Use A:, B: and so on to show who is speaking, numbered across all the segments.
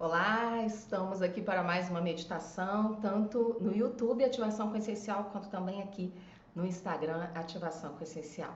A: Olá, estamos aqui para mais uma meditação, tanto no YouTube Ativação com Essencial, quanto também aqui no Instagram Ativação com Essencial.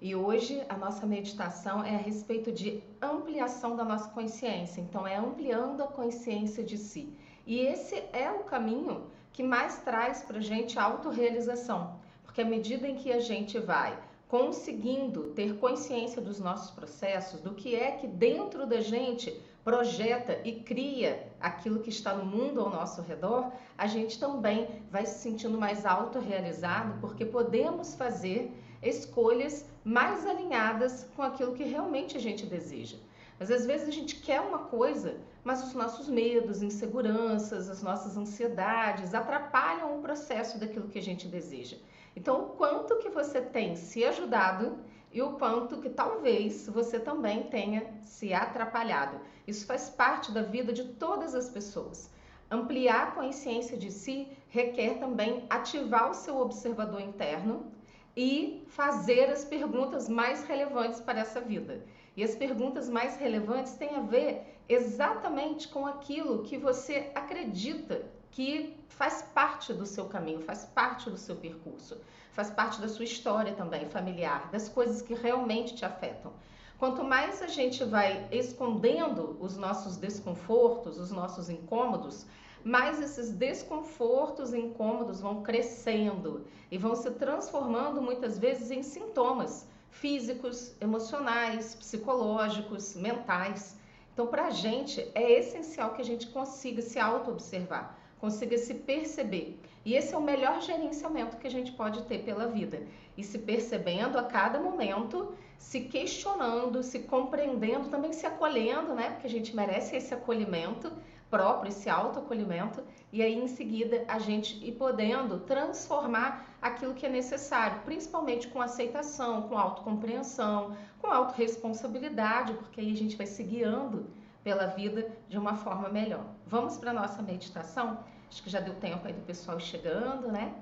A: E hoje a nossa meditação é a respeito de ampliação da nossa consciência, então é ampliando a consciência de si. E esse é o caminho que mais traz para a gente autorrealização, porque à medida em que a gente vai conseguindo ter consciência dos nossos processos, do que é que dentro da gente projeta e cria aquilo que está no mundo ao nosso redor, a gente também vai se sentindo mais autorrealizado, porque podemos fazer escolhas mais alinhadas com aquilo que realmente a gente deseja. Mas às vezes a gente quer uma coisa, mas os nossos medos, inseguranças, as nossas ansiedades atrapalham o processo daquilo que a gente deseja. Então, o quanto que você tem se ajudado e o quanto que talvez você também tenha se atrapalhado. Isso faz parte da vida de todas as pessoas. Ampliar a consciência de si requer também ativar o seu observador interno e fazer as perguntas mais relevantes para essa vida. E as perguntas mais relevantes têm a ver exatamente com aquilo que você acredita que faz parte do seu caminho, faz parte do seu percurso, faz parte da sua história também familiar, das coisas que realmente te afetam. Quanto mais a gente vai escondendo os nossos desconfortos, os nossos incômodos, mais esses desconfortos e incômodos vão crescendo e vão se transformando muitas vezes em sintomas físicos, emocionais, psicológicos, mentais. Então, para a gente é essencial que a gente consiga se auto-observar consiga se perceber. E esse é o melhor gerenciamento que a gente pode ter pela vida. E se percebendo a cada momento, se questionando, se compreendendo, também se acolhendo, né? Porque a gente merece esse acolhimento próprio, esse autoacolhimento, e aí em seguida a gente ir podendo transformar aquilo que é necessário, principalmente com aceitação, com autocompreensão, com autorresponsabilidade, porque aí a gente vai se guiando pela vida de uma forma melhor. Vamos para a nossa meditação? Acho que já deu tempo aí do pessoal chegando, né?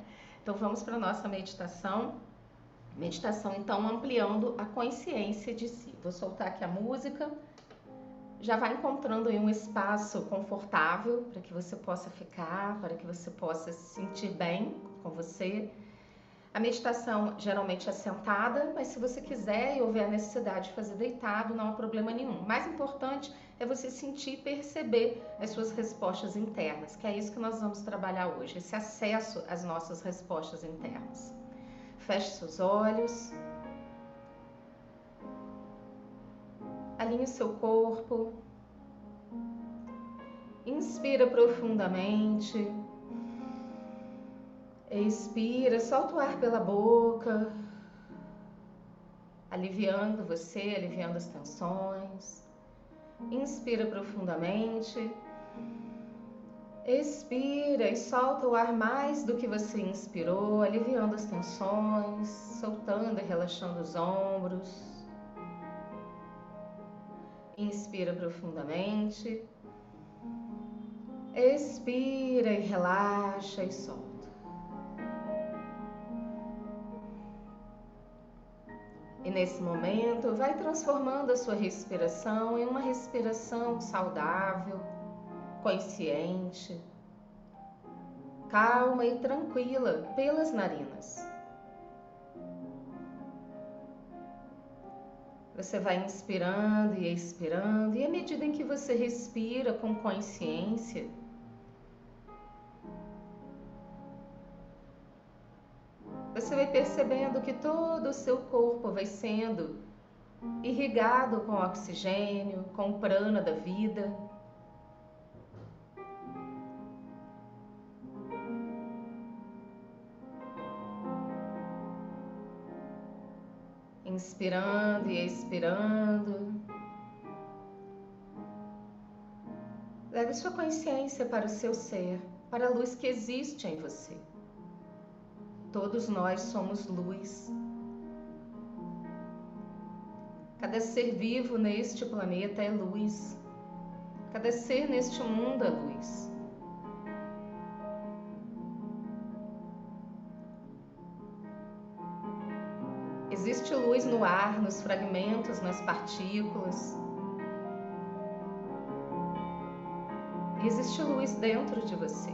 A: Então vamos para a nossa meditação. Meditação, então, ampliando a consciência de si. Vou soltar aqui a música. Já vai encontrando aí um espaço confortável para que você possa ficar, para que você possa se sentir bem com você a meditação geralmente é sentada, mas se você quiser e houver a necessidade de fazer deitado, não há problema nenhum. O mais importante é você sentir e perceber as suas respostas internas, que é isso que nós vamos trabalhar hoje, esse acesso às nossas respostas internas. Feche seus olhos. Alinhe seu corpo. Inspira profundamente. Expira, solta o ar pela boca, aliviando você, aliviando as tensões. Inspira profundamente. Expira e solta o ar mais do que você inspirou, aliviando as tensões, soltando e relaxando os ombros. Inspira profundamente. Expira e relaxa e solta. E nesse momento, vai transformando a sua respiração em uma respiração saudável, consciente, calma e tranquila pelas narinas. Você vai inspirando e expirando, e à medida em que você respira com consciência, você vai percebendo que todo o seu corpo vai sendo irrigado com oxigênio, com o prana da vida. Inspirando e expirando. Leve sua consciência para o seu ser, para a luz que existe em você. Todos nós somos luz. Cada ser vivo neste planeta é luz. Cada ser neste mundo é luz. Existe luz no ar, nos fragmentos, nas partículas. existe luz dentro de você.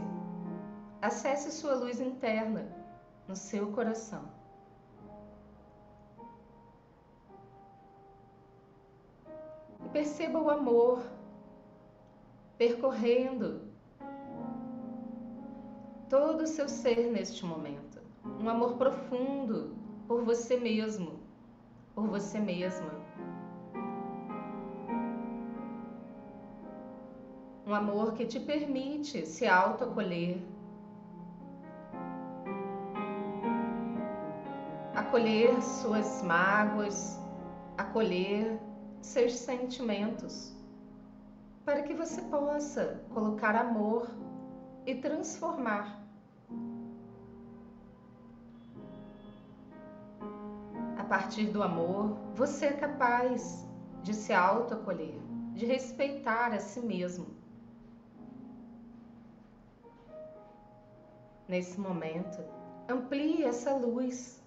A: Acesse sua luz interna no seu coração. E perceba o amor percorrendo todo o seu ser neste momento. Um amor profundo por você mesmo, por você mesma. Um amor que te permite se autoacolher, acolher suas mágoas, acolher seus sentimentos, para que você possa colocar amor e transformar. A partir do amor, você é capaz de se autoacolher, de respeitar a si mesmo. Nesse momento, amplie essa luz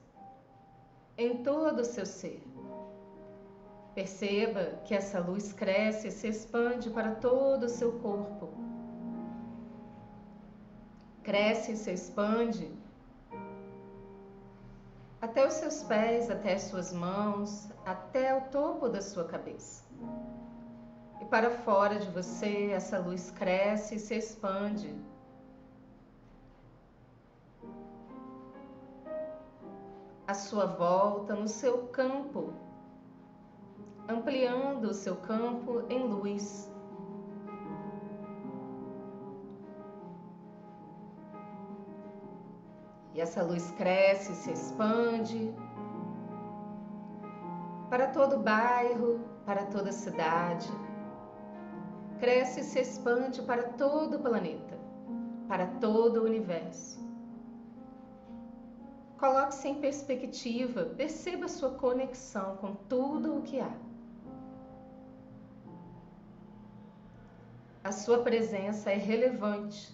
A: em todo o seu ser. Perceba que essa luz cresce e se expande para todo o seu corpo. Cresce e se expande até os seus pés, até as suas mãos, até o topo da sua cabeça. E para fora de você, essa luz cresce e se expande à sua volta, no seu campo, ampliando o seu campo em luz. E essa luz cresce, se expande para todo bairro, para toda cidade. Cresce e se expande para todo o planeta, para todo o universo. Coloque-se em perspectiva, perceba sua conexão com tudo o que há. A sua presença é relevante.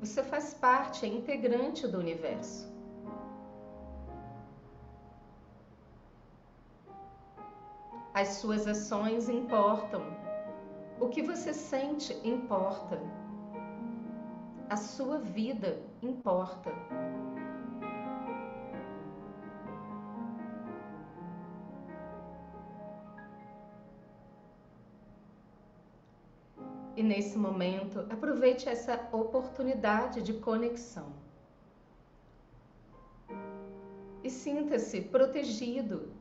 A: Você faz parte, é integrante do universo. As suas ações importam. O que você sente importa. A sua vida importa. Nesse momento, aproveite essa oportunidade de conexão. E sinta-se protegido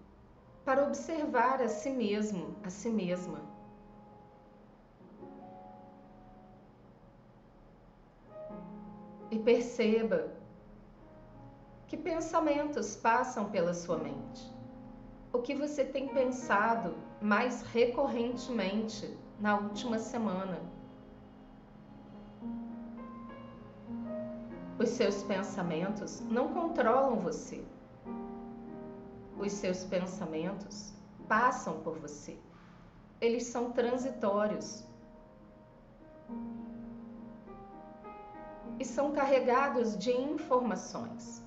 A: para observar a si mesmo, a si mesma. E perceba que pensamentos passam pela sua mente. O que você tem pensado mais recorrentemente na última semana. Os seus pensamentos não controlam você. Os seus pensamentos passam por você. Eles são transitórios. E são carregados de informações.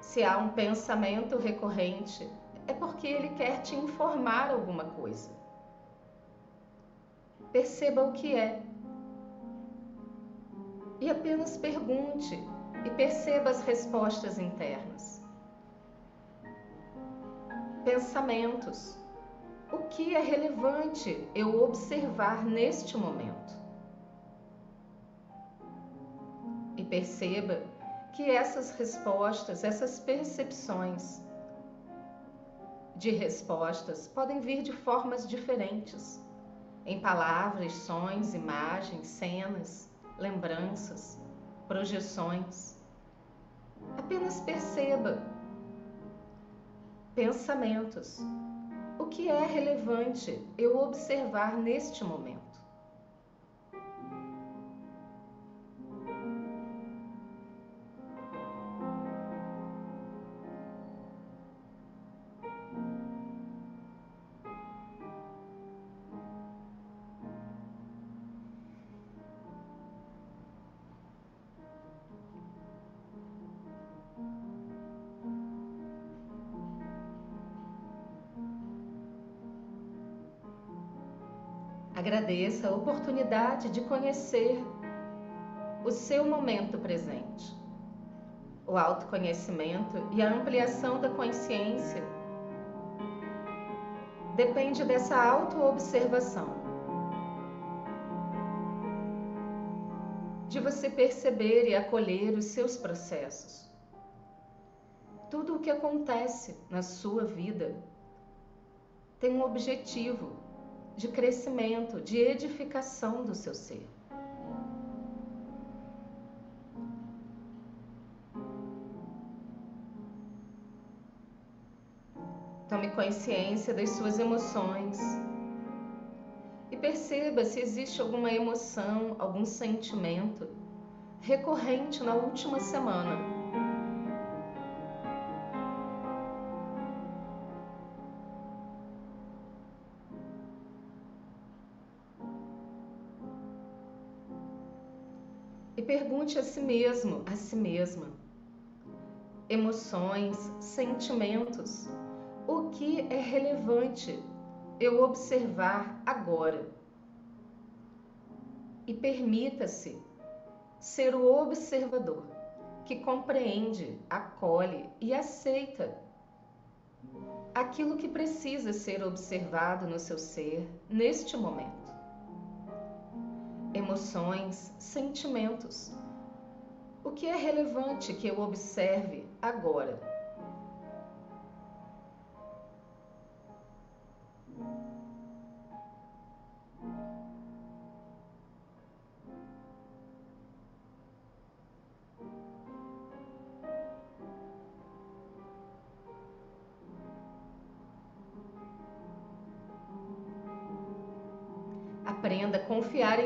A: Se há um pensamento recorrente é porque ele quer te informar alguma coisa. Perceba o que é. E apenas pergunte e perceba as respostas internas. Pensamentos. O que é relevante eu observar neste momento? E perceba que essas respostas, essas percepções, de respostas podem vir de formas diferentes, em palavras, sons, imagens, cenas, lembranças, projeções. Apenas perceba pensamentos. O que é relevante eu observar neste momento? Agradeça a oportunidade de conhecer o seu momento presente. O autoconhecimento e a ampliação da consciência depende dessa autoobservação. De você perceber e acolher os seus processos. Tudo o que acontece na sua vida tem um objetivo de crescimento, de edificação do seu ser. Tome consciência das suas emoções e perceba se existe alguma emoção, algum sentimento recorrente na última semana. Pergunte a si mesmo, a si mesma, emoções, sentimentos o que é relevante eu observar agora. E permita-se ser o observador que compreende, acolhe e aceita aquilo que precisa ser observado no seu ser neste momento. Emoções, sentimentos. O que é relevante que eu observe agora?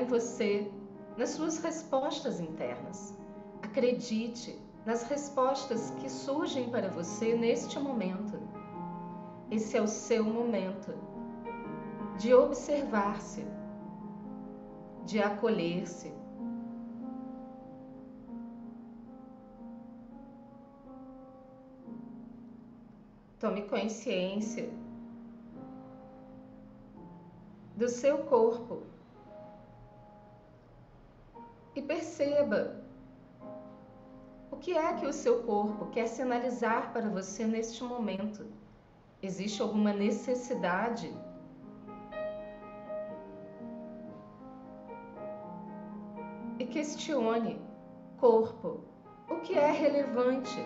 A: Você, nas suas respostas internas. Acredite nas respostas que surgem para você neste momento. Esse é o seu momento de observar-se, de acolher-se. Tome consciência do seu corpo e perceba o que é que o seu corpo quer sinalizar para você neste momento. Existe alguma necessidade? E questione, corpo, o que é relevante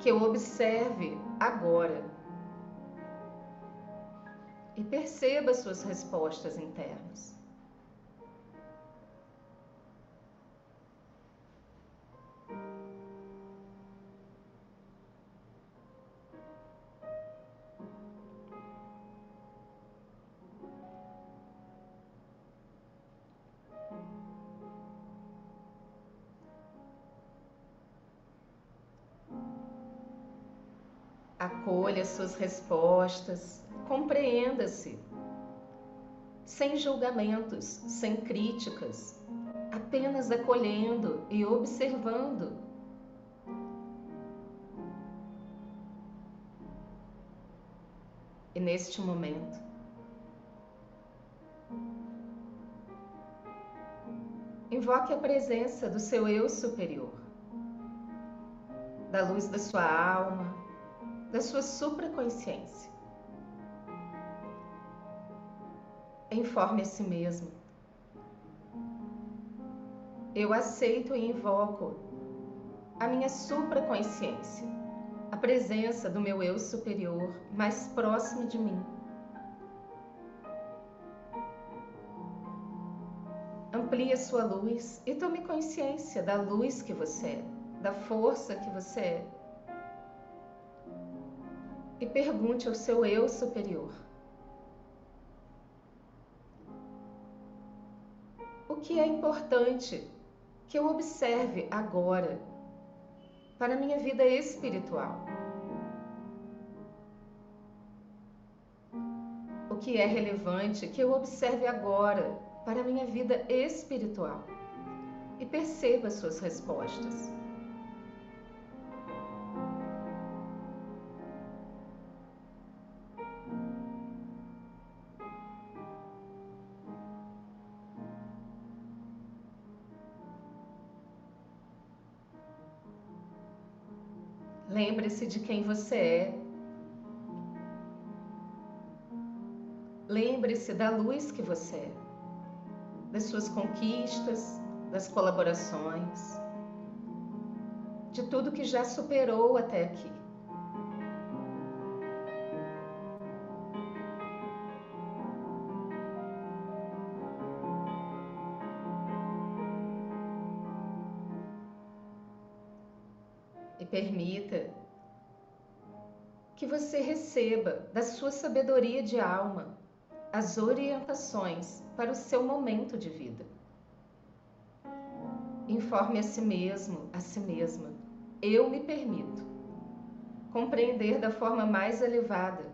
A: que eu observe agora? e perceba suas respostas internas. Acolha suas respostas. Compreenda-se, sem julgamentos, sem críticas, apenas acolhendo e observando. E neste momento, invoque a presença do seu eu superior, da luz da sua alma, da sua supraconsciência. informe a si mesmo. Eu aceito e invoco a minha supraconsciência, a presença do meu eu superior mais próximo de mim. Amplie a sua luz e tome consciência da luz que você é, da força que você é. E pergunte ao seu eu superior que é importante que eu observe agora para minha vida espiritual. O que é relevante que eu observe agora para minha vida espiritual e perceba suas respostas. Lembre-se de quem você é. Lembre-se da luz que você é, das suas conquistas, das colaborações, de tudo que já superou até aqui. permita que você receba da sua sabedoria de alma as orientações para o seu momento de vida. Informe a si mesmo, a si mesma. Eu me permito compreender da forma mais elevada,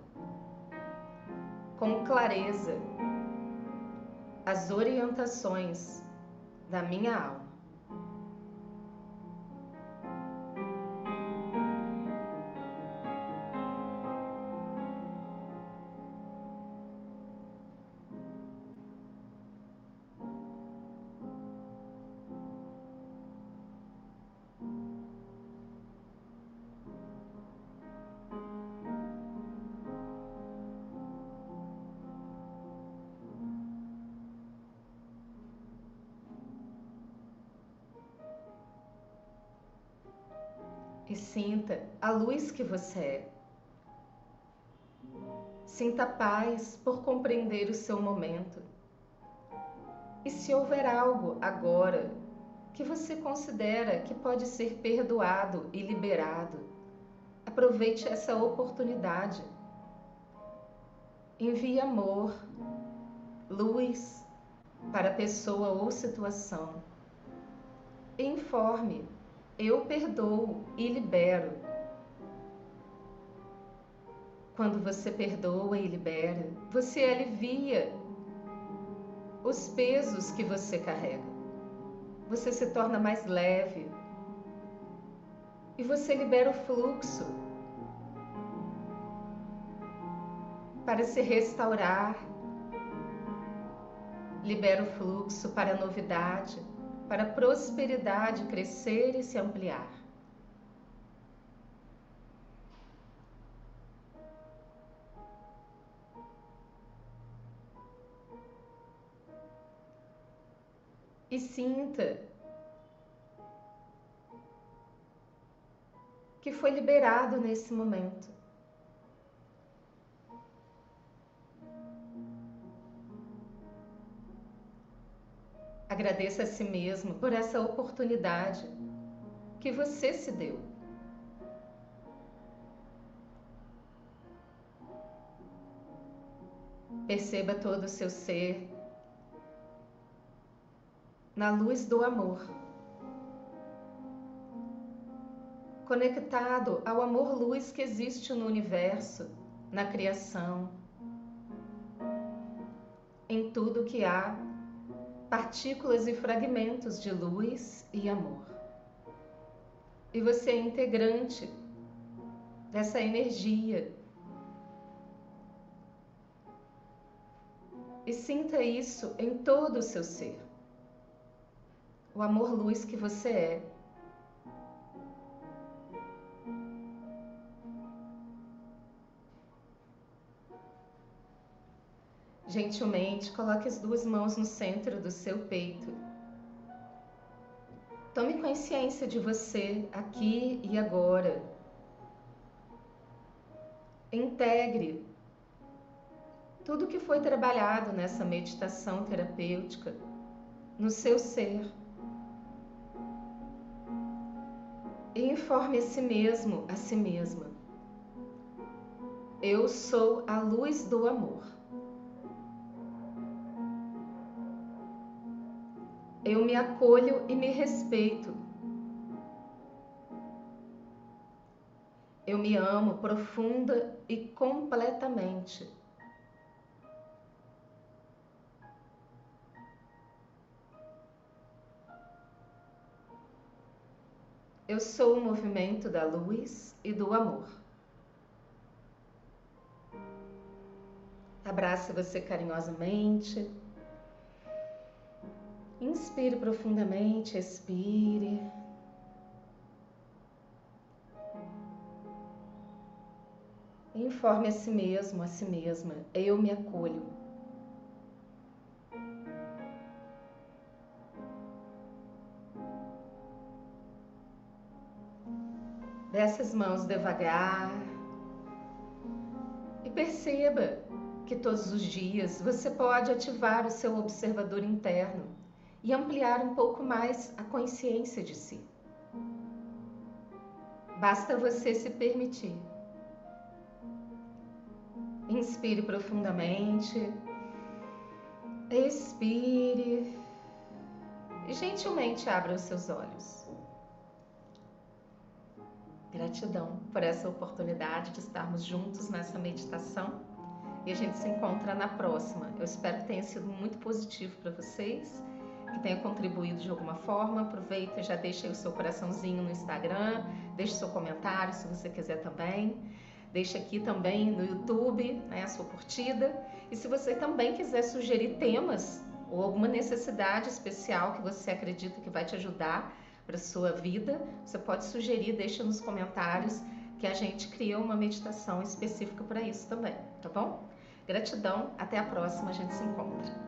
A: com clareza, as orientações da minha alma. E sinta a luz que você é. Sinta paz por compreender o seu momento. E se houver algo agora que você considera que pode ser perdoado e liberado, aproveite essa oportunidade. Envie amor, luz para a pessoa ou situação. Informe eu perdoo e libero. Quando você perdoa e libera, você alivia os pesos que você carrega. Você se torna mais leve. E você libera o fluxo para se restaurar. Libera o fluxo para a novidade para a prosperidade crescer e se ampliar. E sinta que foi liberado nesse momento. Agradeça a si mesmo por essa oportunidade que você se deu. Perceba todo o seu ser na luz do amor. Conectado ao amor-luz que existe no universo, na criação, em tudo que há partículas e fragmentos de luz e amor. E você é integrante dessa energia. E sinta isso em todo o seu ser. O amor-luz que você é. Gentilmente, coloque as duas mãos no centro do seu peito. Tome consciência de você aqui e agora. Integre tudo que foi trabalhado nessa meditação terapêutica no seu ser. E informe a si mesmo, a si mesma. Eu sou a luz do amor. Eu me acolho e me respeito. Eu me amo profunda e completamente. Eu sou o movimento da luz e do amor. Abrace você carinhosamente. Inspire profundamente, expire. Informe a si mesmo, a si mesma. Eu me acolho. Desce as mãos devagar e perceba que todos os dias você pode ativar o seu observador interno e ampliar um pouco mais a consciência de si. Basta você se permitir. Inspire profundamente. Expire. E gentilmente abra os seus olhos. Gratidão por essa oportunidade de estarmos juntos nessa meditação. E a gente se encontra na próxima. Eu espero que tenha sido muito positivo para vocês, que tenha contribuído de alguma forma. Aproveita, já deixa aí o seu coraçãozinho no Instagram, deixe seu comentário se você quiser também. Deixe aqui também no YouTube né, a sua curtida. E se você também quiser sugerir temas ou alguma necessidade especial que você acredita que vai te ajudar para sua vida, você pode sugerir, deixa nos comentários que a gente cria uma meditação específica para isso também, tá bom? Gratidão, até a próxima, a gente se encontra.